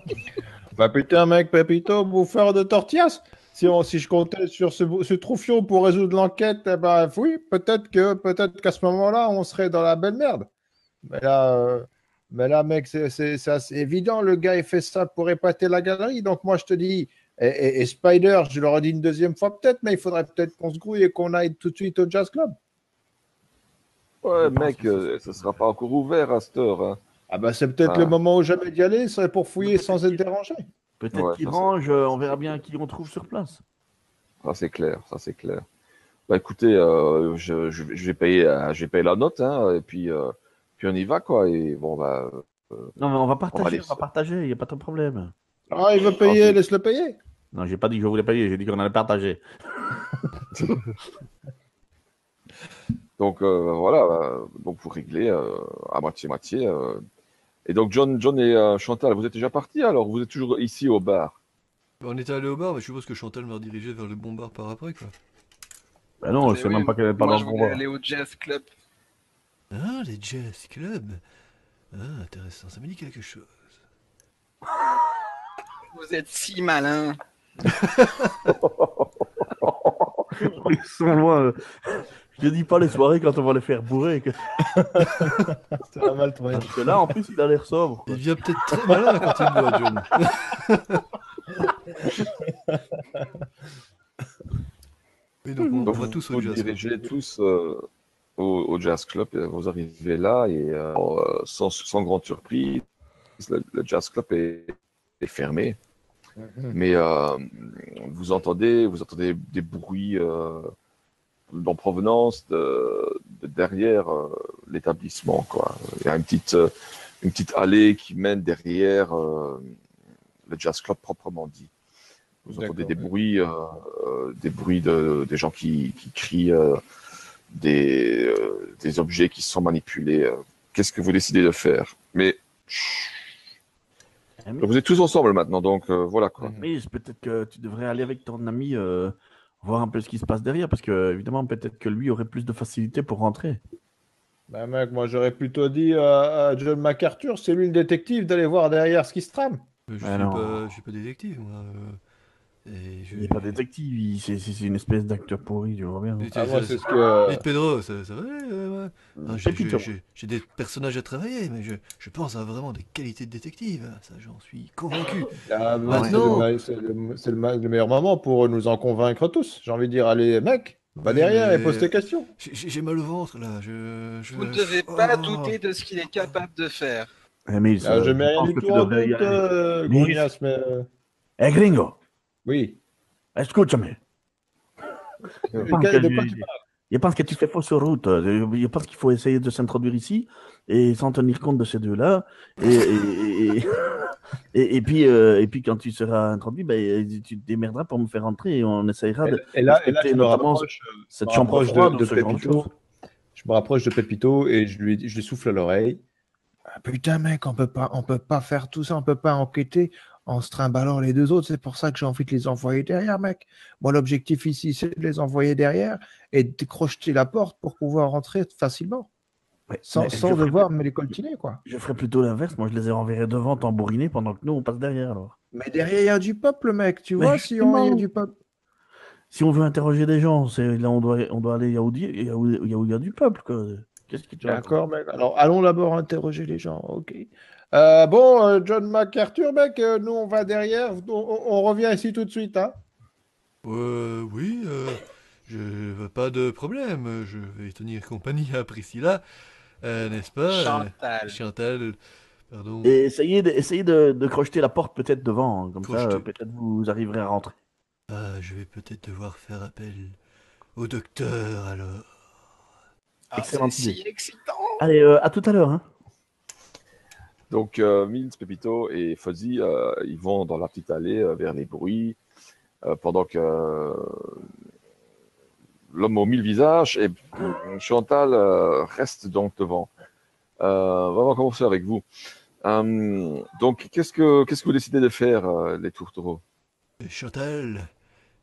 Bah putain, mec, Pépito, bouffeur de tortillas? Si, on, si je comptais sur ce, ce troufion pour résoudre l'enquête, eh ben oui, peut-être que peut-être qu'à ce moment-là, on serait dans la belle merde. Mais là, euh, mais là, mec, c'est assez évident. Le gars, il fait ça pour épater la galerie. Donc moi, je te dis, et, et- et Spider, je leur ai dit une deuxième fois peut-être, mais il faudrait peut-être qu'on se grouille et qu'on aille tout de suite au Jazz Club. Ouais, mec, euh, ça sera pas encore ouvert à cette heure. hein. Ah bah c'est peut-être Ah. le moment où jamais d'y aller, ce serait pour fouiller sans être dérangé. Peut-être Ouais, qu'ils c'est- rangent, euh, on verra bien qui on trouve sur place. Ça, c'est clair, ça, c'est clair. Bah écoutez, euh, je, je, je vais payer, euh, je vais payer la note, hein, et puis, euh, puis on y va, quoi. Et bon, bah, Non, mais on va partager, aller on va partager, il n'y a pas de problème. Ah, il veut payer, Ah, laisse-le payer. Non, j'ai pas dit que je voulais payer, j'ai dit qu'on allait partager. donc euh, voilà, euh, donc vous réglez euh, à moitié-moitié. euh. Et donc John, John et euh, Chantal, vous êtes déjà partis alors? Vous êtes toujours ici au bar? On était allé au bar, mais je suppose que Chantal m'a redirigé vers le bon bar par après quoi. Bah non, je sais oui, même pas qu'elle est pas dans je le bon bar. aller au jazz club. Ah, les jazz club. Ah, intéressant, ça me dit quelque chose. Vous êtes si malin. Ils sont loin. Je dis pas les soirées quand on va les faire bourrer. que- C'est pas mal tourné. Parce que là, en plus, il a l'air sobre. Il devient peut-être très malin quand il boit, John. Oui, donc on, on Donc va vous tous au vous jazz. dirigez tous euh, au, au jazz club. et Vous arrivez là et euh, sans, sans grande surprise, le, le jazz club est, est fermé. Mais euh, vous entendez, vous entendez des bruits euh, en provenance de, de derrière euh, l'établissement. Quoi. Il y a une petite, euh, une petite allée qui mène derrière euh, le jazz club proprement dit. Vous entendez des ouais. bruits, des bruits de des gens qui, qui crient, euh, des, euh, des objets qui sont manipulés. Qu'est-ce que vous décidez de faire? Mais Eh, mais- vous êtes tous ensemble maintenant, donc euh, voilà quoi. Mais peut-être que tu devrais aller avec ton ami euh, voir un peu ce qui se passe derrière, parce que évidemment, peut-être que lui aurait plus de facilité pour rentrer. Ben mec, moi j'aurais plutôt dit à, à John MacArthur, c'est lui le détective, d'aller voir derrière ce qui se trame. Je Ah suis pas, je suis pas détective, moi. Et je... Il n'est pas détective, il- c'est c'est- c'est une espèce d'acteur pourri, tu vois bien. Ah, moi c'est ce que. Dites Pedro, ça, ça va ouais, ouais, ouais. Ah, j'ai- Pépito. j'ai- J'ai j'ai des personnages à travailler, mais je, je pense à vraiment des qualités de détective. Ça, j'en suis convaincu. Ah, Maintenant- c'est le, c'est le- c'est le ma- le meilleur moment pour nous en convaincre tous. J'ai envie de dire, allez mec, va Oui, derrière et pose tes questions. J'ai- mal au ventre, là. Je, je... Vous ne devez pas Oh. douter de ce qu'il est capable de faire. Eh, mais Ah, je mets rien du tout en doute, euh, mais euh, Eh, gringo, oui. escúchame. De Pense quel- que tu Je pense que tu fais fausse route. Je pense qu'il faut essayer de s'introduire ici et sans tenir compte de ces deux-là. Et, et, et, puis, euh, et puis, quand tu seras introduit, ben, tu te démerderas pour me faire entrer et on essayera de. Et là, et là je me rapproche, cette chambre de, de Pépito. Je me rapproche de Pépito et je lui, je lui souffle à l'oreille. Ah, putain, mec, on peut pas, on peut pas faire tout ça, on peut pas enquêter en se trimballant les deux autres. C'est pour ça que j'ai envie de les envoyer derrière, mec. Moi, l'objectif ici, c'est de les envoyer derrière et de décrocher la porte pour pouvoir rentrer facilement. sans, sans devoir me les coltiner, quoi. Je ferais plutôt l'inverse. Moi, je les enverrais devant tambouriner pendant que nous, on passe derrière, alors. Mais derrière, il y a du peuple, mec. Tu vois, si on y a du peuple. Si on veut interroger des gens, c'est là on doit, on doit aller où il y, a, du peuple. Qu'est-ce qui D'accord, mec. Alors, allons d'abord interroger les gens. Ok. Euh, bon, euh, John MacArthur, mec, euh, nous on va derrière, on, revient ici tout de suite, hein Oui, je veux pas de problème, je vais tenir compagnie à Priscilla, n'est-ce pas? Chantal. Chantal, pardon. Et essayez de, de, crocheter la porte peut-être devant, hein, comme ça peut-être vous arriverez à rentrer. Ah, je vais peut-être devoir faire appel au docteur alors. Ah, Excellent. Si excitant. Allez, à tout à l'heure. Hein. Donc, euh, Mills, Pepito et Fuzzy, euh, ils vont dans la petite allée euh, vers les bruits, pendant que l'homme aux mille visages et Chantal reste donc devant. on va commencer avec vous. donc, qu'est-ce que, qu'est-ce que vous décidez de faire, les tourtereaux Chantal,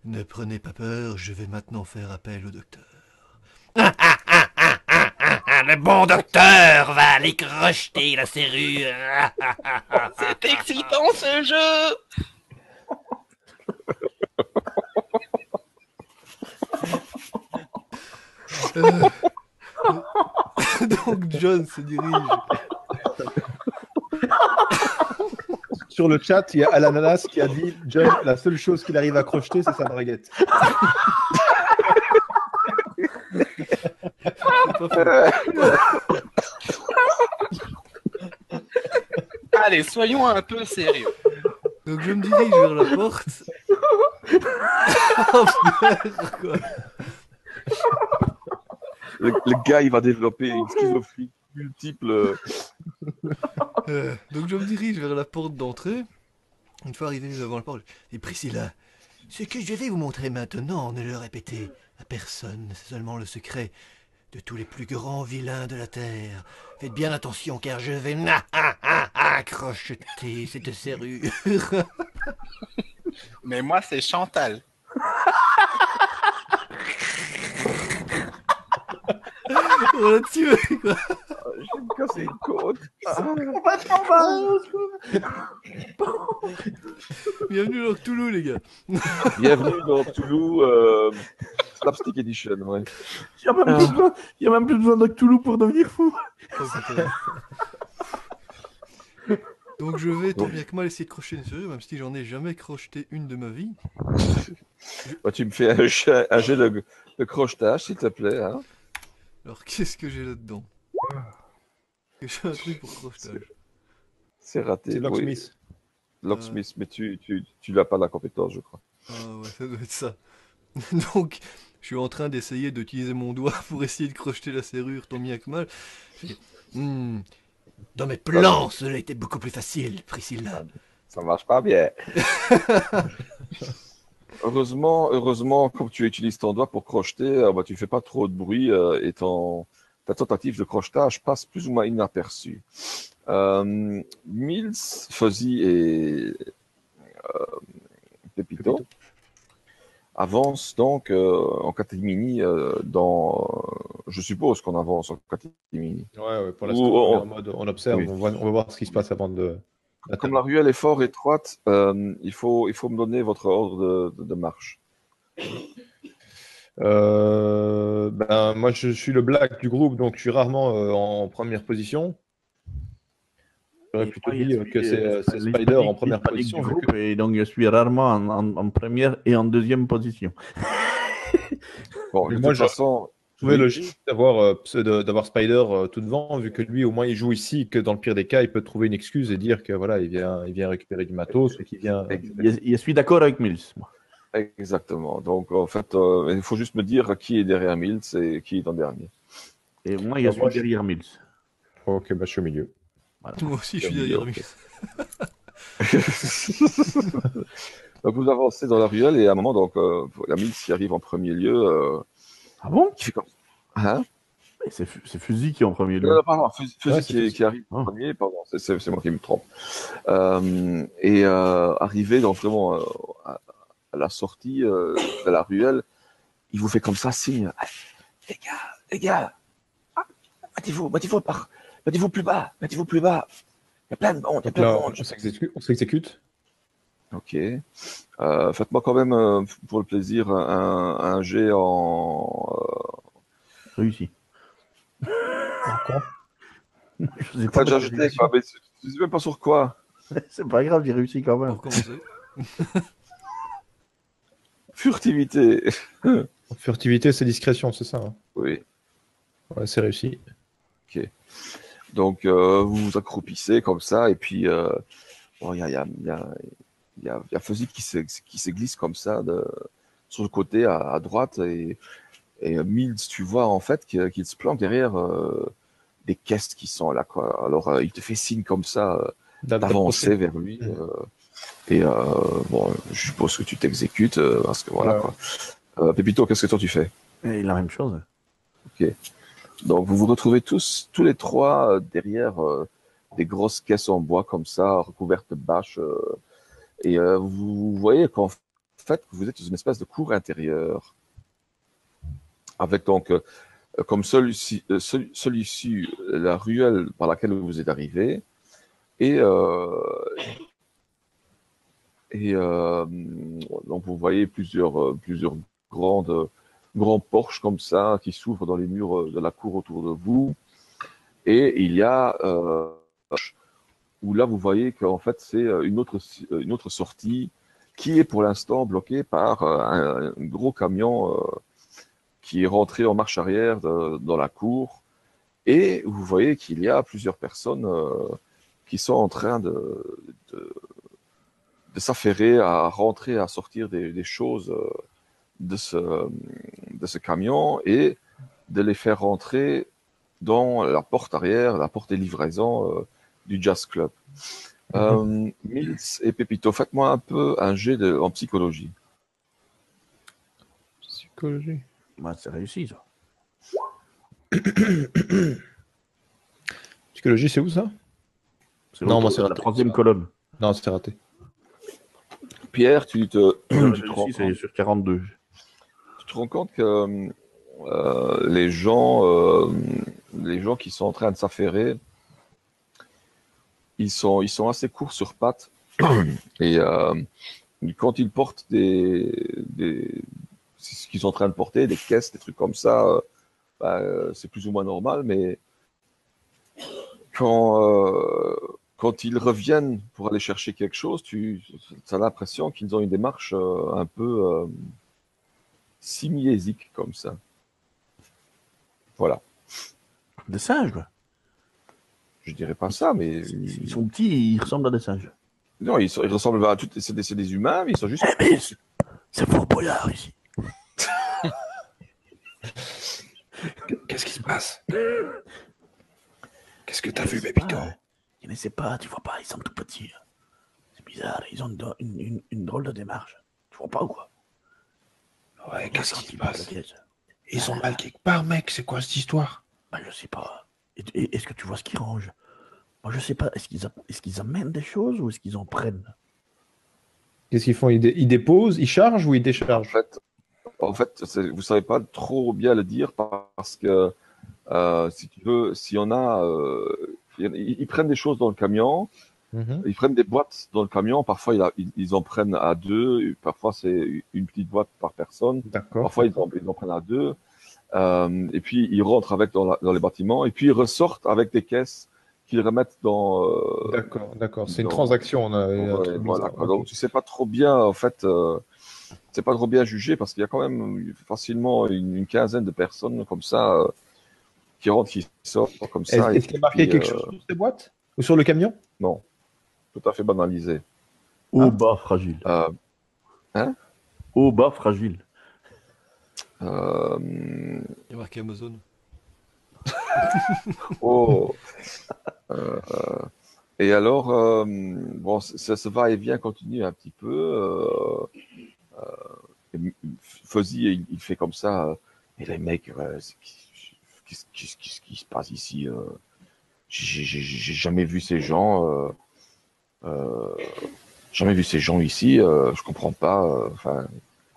ne prenez pas peur, je vais maintenant faire appel au docteur. le bon docteur va aller crocheter la serrure. C'est excitant ce jeu. Euh, donc John se dirige. Sur le chat, il y a Alananas qui a dit John, la seule chose qu'il arrive à crocheter, c'est sa braguette. Allez, soyons un peu sérieux. Donc je me dirige vers la porte. oh, quoi. Le, gars, il va développer une schizophrénie multiple. Euh, donc je me dirige vers la porte d'entrée. Une fois arrivé devant la porte, et Priscilla, ce que je vais vous montrer maintenant, ne le répétez à personne, c'est seulement le secret de tous les plus grands vilains de la Terre. Faites bien attention car je vais accrocheter cette serrure. Mais moi, c'est Chantal. On l'a tué, quoi. Je vais me casser une côte. Bienvenue dans Toulouse, les gars. Bienvenue dans Toulouse. Euh... Slapstick Edition, ouais. Il n'y a, même plus besoin, il y a même plus besoin d'Actulu pour devenir fou. Donc je vais tant bien que mal essayer de crocheter une serrure, même si j'en ai jamais crocheté une de ma vie. Bah, tu me fais un, jet, un jet de, de, crochetage, s'il te plaît. Hein Alors qu'est-ce que j'ai là-dedans J'ai un truc pour crochetage. C'est raté. C'est Locksmith. Oui. Locksmith, euh... mais tu, tu, tu n'as pas la compétence, je crois. Ah ouais, ça doit être ça. Donc, je suis en train d'essayer d'utiliser mon doigt pour essayer de crocheter la serrure tant bien que mal. Hmm, dans mes plans, cela était beaucoup plus facile, Priscilla. Ça marche pas bien. heureusement, heureusement, comme tu utilises ton doigt pour crocheter, euh, bah, tu fais pas trop de bruit euh, et ton, ta tentative de crochetage passe plus ou moins inaperçue. Euh, Mills, Fuzzy et Pepito avance donc euh, en catémini euh, dans. Je suppose qu'on avance en catémini. Ouais, ouais pour l'instant, on, observe, on, va, on, va, voir ce qui se passe avant de. Comme la ruelle est fort étroite, euh, il, faut, il faut me donner votre ordre de, de, marche. ben, moi, je suis le black du groupe, donc je suis rarement en première position. J'aurais plutôt dit que c'est Spider en première position. Et donc je suis rarement en, première et en deuxième position. bon, de toute façon. Je trouvais logique d'avoir euh, d'avoir Spider euh, tout devant, vu que lui, au moins, il joue ici, que dans le pire des cas, il peut trouver une excuse et dire que voilà, il vient, il vient récupérer du matos, qu'il vient. Je, suis d'accord avec Mills. Moi. Exactement. Donc, en fait, euh, il faut juste me dire qui est derrière Mills et qui est en dernier. Et moi, il y a celui derrière Mills. Ok, bah je suis au milieu. Moi aussi, je suis derrière lui. donc, vous avancez dans la ruelle et à un moment, donc, euh, la Mills qui arrive en premier lieu, euh, Ah bon? Qui fait comme Hein Mais C'est Fu- c'est Fusil qui est en premier lieu. Non, pardon, Fusil Ouais, qui, arrive en Ah. premier, pardon, c'est- c'est c'est moi qui me trompe. Euh, et euh, arrivé donc vraiment euh, à, à la sortie euh, de la ruelle, il vous fait comme ça signe. Ah, Les gars, les gars, ah, mettez-vous, mettez-vous par, mettez-vous plus bas, mettez-vous plus bas. Il y a plein de monde, il y a plein là, de on monde. s'exécute. On s'exécute. Ok. Euh, Faites-moi quand même, euh, pour le plaisir, un, un jet en. euh, Réussi. Encore. Je sais T'as pas déjà mettre jeté, réussi. quoi, mais je sais même pas sur quoi. C'est pas grave, j'ai réussi quand même. Pour commencer. Furtivité. Furtivité, c'est discrétion, c'est ça. hein Oui. Ouais, c'est réussi. Donc, euh, vous vous accroupissez comme ça, et puis euh, bon, il y a, il y, a, il y, a, il y, a, il y a Fuzzy qui se, qui se glisse comme ça de, sur le côté à, à droite, et, et Mills, tu vois en fait qu'il se plante derrière euh, des caisses qui sont là. Quoi. Alors, euh, il te fait signe comme ça euh, d'avancer vers lui. Euh, et euh, bon, je suppose que tu t'exécutes, euh, parce que voilà Ouais. quoi. Euh, Pépito, qu'est-ce que toi tu fais? Et la même chose. Donc vous vous retrouvez tous, tous les trois, euh, derrière euh, des grosses caisses en bois comme ça, recouvertes de bâches. Et euh, vous voyez qu'en fait, vous êtes dans une espèce de cour intérieure. Avec donc, euh, comme celui-ci, euh, celui- celui-ci, euh, la ruelle par laquelle vous êtes arrivé. Et, euh, donc vous voyez plusieurs, plusieurs grandes grands porches comme ça qui s'ouvrent dans les murs de la cour autour de vous. Et il y a où là vous voyez qu'en fait c'est euh, une autre une autre sortie qui est pour l'instant bloquée par euh, un, gros camion euh, qui est rentré en marche arrière dans la cour. Et vous voyez qu'il y a plusieurs personnes euh, qui sont en train de, de, s'affairer à rentrer, à sortir des, choses euh, de ce, de ce camion et de les faire rentrer dans la porte arrière, la porte des livraisons euh, du Jazz Club. Euh, Mills et Pepito, faites-moi un peu un jet de, en psychologie. Psychologie. Ouais, c'est réussi, ça. Psychologie, c'est où ça? C'est Non, moi, c'est la troisième colonne. Non, c'était raté. Pierre, tu te, tu te Réussi, rends c'est sur 42. tu te rends compte que euh, les gens, euh, les gens qui sont en train de s'affairer, ils sont, ils sont assez courts sur pattes et euh, quand ils portent des, des, ce qu'ils sont en train de porter, des caisses, des trucs comme ça, euh, bah, c'est plus ou moins normal, mais quand euh, quand ils reviennent pour aller chercher quelque chose, tu as l'impression qu'ils ont une démarche euh, un peu euh, simiesique comme ça. Voilà. Des singes, quoi. Je dirais pas ça, mais Ils sont petits et ils ressemblent à des singes. non, ils, sont- ils ressemblent à toutes. C'est des, c'est des humains, mais ils sont juste. Eh, mais c'est Fort Boyard ici. Qu'est-ce qui se passe? Qu'est-ce que t'as vu, Pépito Je ne sais pas, tu vois pas, ils sont tout petits. C'est bizarre, ils ont une, une- une- une drôle de démarche. Tu vois pas ou quoi? Ouais, qu'est-ce qui se passe? Ils sont mal quelque part, mec. C'est quoi cette histoire? Bah, je sais pas. Est-ce que tu vois ce qu'ils rangent Moi, je sais pas. Est-ce qu'ils amènent des choses ou est-ce qu'ils en prennent? Qu'est-ce qu'ils font? Ils, dé- ils déposent, ils chargent ou ils En déchargent fait, en fait vous savez pas trop bien le dire parce que euh, si tu veux, s'il y en a, euh, ils, ils prennent des choses dans le camion, Mhm. ils prennent des boîtes dans le camion. Parfois, ils, ils en prennent à deux. Parfois, c'est une petite boîte par personne. D'accord. Parfois, ils en, ils en prennent à deux. Euh, et puis, ils rentrent avec dans, la- dans les bâtiments. Et puis, ils ressortent avec des caisses qu'ils remettent dans. euh, D'accord, d'accord. C'est une transaction. On a, il y a un Ouais, voilà, bizarre. quoi. Ok. Donc tu sais pas trop bien en fait, euh, c'est pas trop bien jugé parce qu'il y a quand même facilement une, une quinzaine de personnes comme ça euh, qui rentrent, qui sortent comme ça. est-ce qu'il y a marqué puis, quelque euh, chose sur ces boîtes Ou sur le camion? Non, tout à fait banalisé. Au Ah. bas, fragile. Euh, Haut, bas, fragile. Euh, Il y a marqué Amazon. Oh. Euh, euh, et alors, euh, bon, ça se va et vient continue un petit peu. Euh, euh, Fuzzy, il, il fait comme ça. Et les mecs, euh, c'est- qu'est-ce qui se passe ici J'ai jamais vu ces gens. Euh, euh, jamais vu ces gens ici. Euh, je comprends pas. euh, Enfin,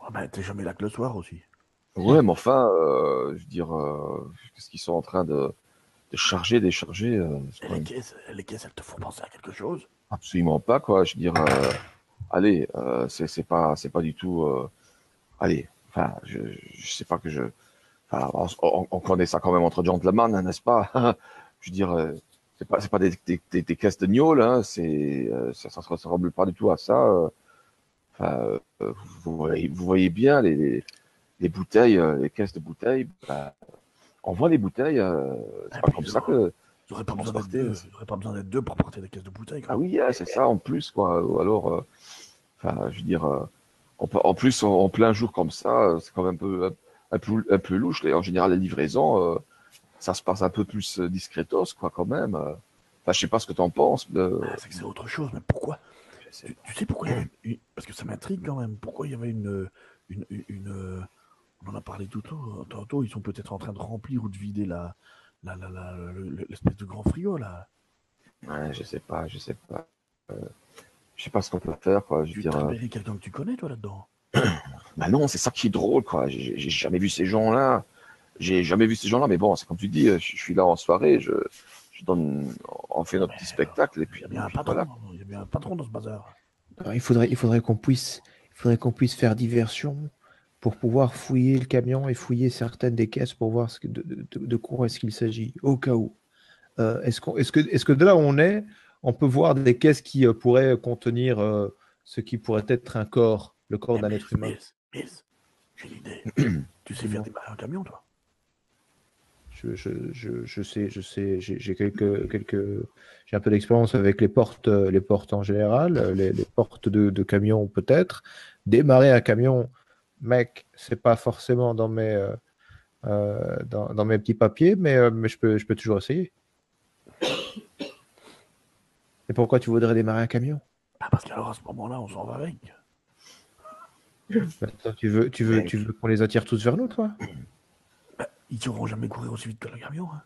Ah ben, t'es jamais là que le soir aussi. Ouais, mais enfin, euh, je veux dire, euh, qu'est-ce qu'ils sont en train de, de charger, décharger euh, c'est Et quand les caisses, les caisses, elles te font penser à quelque chose Absolument pas, quoi. Je veux dire, euh, allez, euh, c'est c'est pas, c'est pas du tout. euh, allez, enfin, je, je sais pas que je. Enfin, on, on- on connaît ça quand même entre gentlemen, hein, n'est-ce pas? Je veux dire, euh, c'est pas, c'est pas des, des, des, des caisses de gnôle, hein, c'est, euh, ça, ça se ressemble pas du tout à ça. euh. Enfin, euh, vous, voyez, vous voyez bien les, les, les bouteilles, euh, les caisses de bouteilles. bah, on voit les bouteilles, euh, c'est Ah, pas comme ça que. Ils auraient pas auraient pas besoin d'être deux pour porter des caisses de bouteilles. quoi. Ah oui, ah, c'est ça en plus, quoi. Ou alors, euh, enfin, je veux dire, euh, on en plus, en, en plein jour comme ça, euh, c'est quand même un peu, un, peu, un peu louche. Et en général, les livraisons, euh, ça se passe un peu plus euh, discretos, quoi, quand même. euh. Enfin, je sais pas ce que t'en penses. de- Ah, c'est que c'est autre chose, mais pourquoi? tu, tu sais pourquoi il y avait une- Parce que ça m'intrigue quand même. Pourquoi il y avait une. une, une, une, euh, on en a parlé tout tôt. Tantôt, ils sont peut-être en train de remplir ou de vider la. la, la, la- le- le- l'espèce de grand frigo là. Ouais, je sais pas, je sais pas. Euh, je sais pas ce qu'on peut faire, quoi. Je veux Tu dire, euh, quelqu'un que tu connais toi là-dedans? bah non, c'est ça qui est drôle, quoi. J'ai j'ai jamais vu ces gens-là. J'ai jamais vu ces gens-là, mais bon, c'est comme tu dis, je, je suis là en soirée, je, je donne, on fait notre petit spectacle, et Il y a bien un patron. voilà. Il y a bien un patron dans ce bazar. Alors, il faudrait, il faudrait qu'on puisse, il faudrait qu'on puisse faire diversion pour pouvoir fouiller le camion et fouiller certaines des caisses pour voir ce que, de, de- de- quoi est-ce qu'il s'agit, au cas où. Euh, est-ce, qu'on- est-ce que, est-ce que de là où on est, on peut voir des caisses qui euh, pourraient contenir euh, ce qui pourrait être un corps, le corps d'un être humain? j'ai une idée. tu sais faire démarrer un camion, toi? Je, je, je, je sais, je sais, j'ai, j'ai quelques, quelques, j'ai un peu d'expérience avec les portes, les portes en général, les, les portes de, de camions peut-être. Démarrer un camion, mec, c'est pas forcément dans mes, euh, euh, dans, dans mes petits papiers, mais, euh, mais je peux, je peux toujours essayer. Et pourquoi tu voudrais démarrer un camion? Ah, Parce qu'alors à ce moment-là, on s'en va avec. Attends, Tu veux, tu veux, tu veux qu'on les attire tous vers nous, toi? Ils n'auront jamais courir aussi vite que le camion. hein.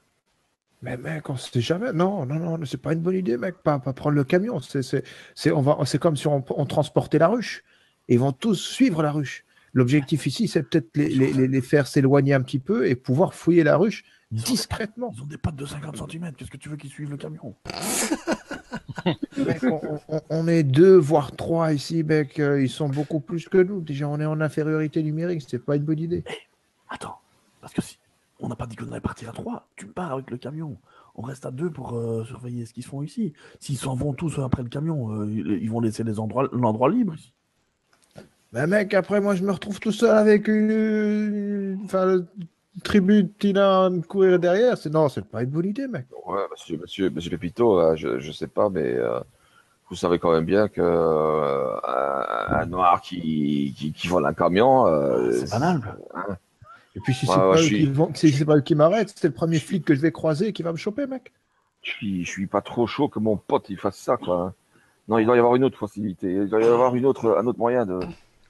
Mais mec, on sait jamais. Non, non, non, c'est pas une bonne idée, mec. Pas, pas prendre le camion. C'est, c'est, c'est, on va, c'est comme si on, on transportait la ruche. Et ils vont tous suivre la ruche. L'objectif ici, c'est peut-être les, les, les- les faire s'éloigner un petit peu et pouvoir fouiller la ruche Ils ont, discrètement. ils ont des pattes de 50 cm. Qu'est-ce que tu veux qu'ils suivent le camion? Mec, on, on- on est deux, voire trois ici, mec. Euh, Ils sont beaucoup plus que nous. Déjà, on est en infériorité numérique. C'est pas une bonne idée. Attends, parce que si on n'a pas dit qu'on allait partir à trois, tu pars avec le camion. On reste à deux pour euh, surveiller ce qu'ils font ici. S'ils s'en vont tous après le camion, euh, ils, ils vont laisser les endroits, l'endroit libre ici. Mais mec, après, moi, je me retrouve tout seul avec une, enfin, le tribu de Tina courir derrière. C'est non, c'est pas une bonne idée, mec. Ouais, monsieur, monsieur, monsieur Pépito, je, je sais pas, mais euh, vous savez quand même bien que euh, un, noir qui, qui, qui vole un camion, euh, C'est banal. Et puis si Ouais, c'est ouais, pas, je eux suis- qui vont- si c'est pas eux qui m'arrêtent, c'est le premier flic que je vais croiser qui va me choper, mec. je suis, je suis pas trop chaud que mon pote il fasse ça, quoi. hein. Non, il doit y avoir une autre facilité, il doit y avoir une autre, un autre moyen de.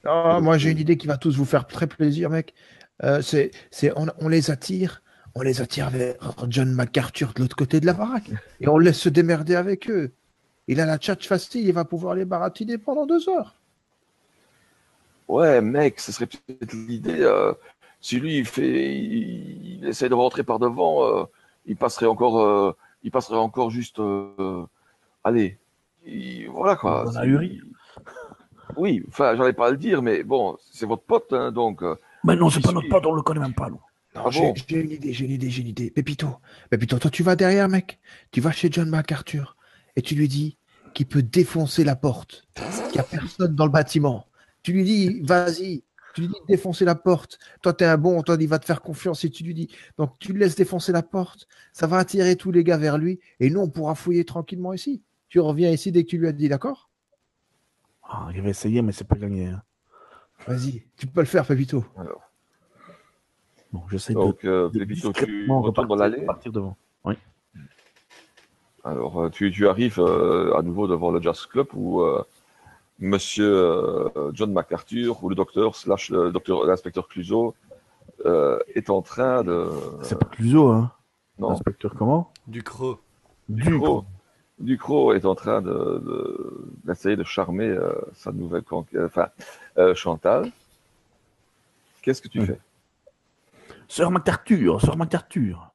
Ah, moi, j'ai une idée qui va tous vous faire très plaisir, mec. Euh, c'est, c'est, on, on les attire, on les attire vers John MacArthur de l'autre côté de la baraque, et on laisse se démerder avec eux. Il a la tchatch facile, il va pouvoir les baratiner pendant deux heures. Ouais, mec, ce serait peut-être l'idée. euh, si lui il fait, il, il essaie de rentrer par devant, euh, il passerait encore, euh, il passerait encore juste. euh, allez, il- voilà quoi. Hurie. Oui, enfin, j'allais pas à le dire, mais bon, c'est votre pote, hein, donc. euh, Mais non, c'est pas notre pote, on le connaît même pas, nous. Non, Ah j'ai, bon j'ai une idée, j'ai une idée, j'ai une idée. Pépito, Pépito, toi, tu vas derrière, mec. Tu vas chez John MacArthur et tu lui dis qu'il peut défoncer la porte, qu'il n'y a personne dans le bâtiment. Tu lui dis, vas-y. Tu lui dis de défoncer la porte. Toi, tu es un bon, toi, il va te faire confiance et tu lui dis. Donc, tu le laisses défoncer la porte. Ça va attirer tous les gars vers lui et nous, on pourra fouiller tranquillement ici. Tu reviens ici dès que tu lui as dit, d'accord? Ah, il va essayer, mais c'est pas gagné. hein. Vas-y, tu peux le faire, Pépito. Alors, Bon, j'essaie de, donc, euh, de Pépito, tu discrètement retournes dans repartir, l'allée. partir devant. Oui. Alors, euh, tu, tu arrives euh, à nouveau devant le Jazz Club où euh, Monsieur euh, John MacArthur ou le docteur slash le docteur l'inspecteur Cluseau euh, est en train de C'est pas Cluzo, hein non Inspecteur comment? Du creux. Ducrot Ducrot est en train de de- d'essayer de, charmer euh, sa nouvelle conquête, enfin euh, Chantal. Qu'est-ce que tu Hmm. fais? Sœur MacArthur, Sœur MacArthur.